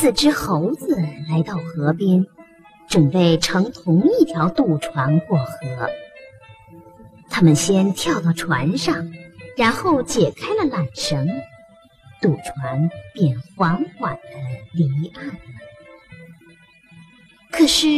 四只猴子来到河边，准备乘同一条渡船过河。他们先跳到船上，然后解开了缆绳，渡船便缓缓地离岸了。可是，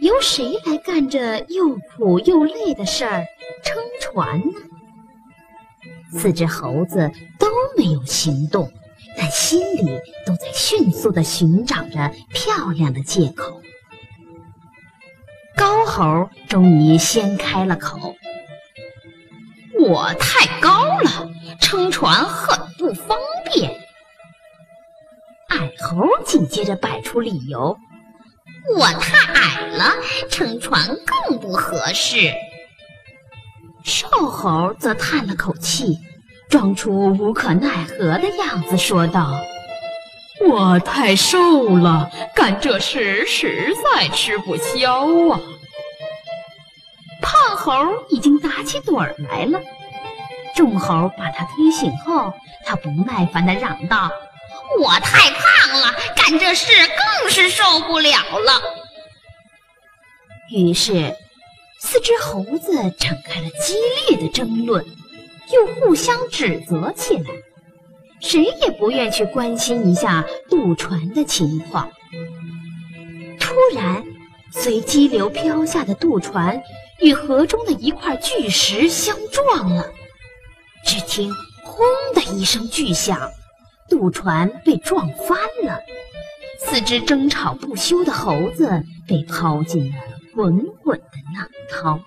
由谁来干这又苦又累的事儿——撑船呢？四只猴子都没有行动。但心里都在迅速的寻找着漂亮的借口。高猴终于先开了口：“我太高了，撑船很不方便。”矮猴紧接着摆出理由：“我太矮了，撑船更不合适。”瘦猴则叹了口气。装出无可奈何的样子，说道：“我太瘦了，干这事实在吃不消啊。”胖猴已经打起盹儿来了，众猴把他推醒后，他不耐烦地嚷道：“我太胖了，干这事更是受不了了。”于是，四只猴子展开了激烈的争论。又互相指责起来，谁也不愿去关心一下渡船的情况。突然，随激流飘下的渡船与河中的一块巨石相撞了，只听“轰”的一声巨响，渡船被撞翻了，四只争吵不休的猴子被抛进了滚滚的浪涛。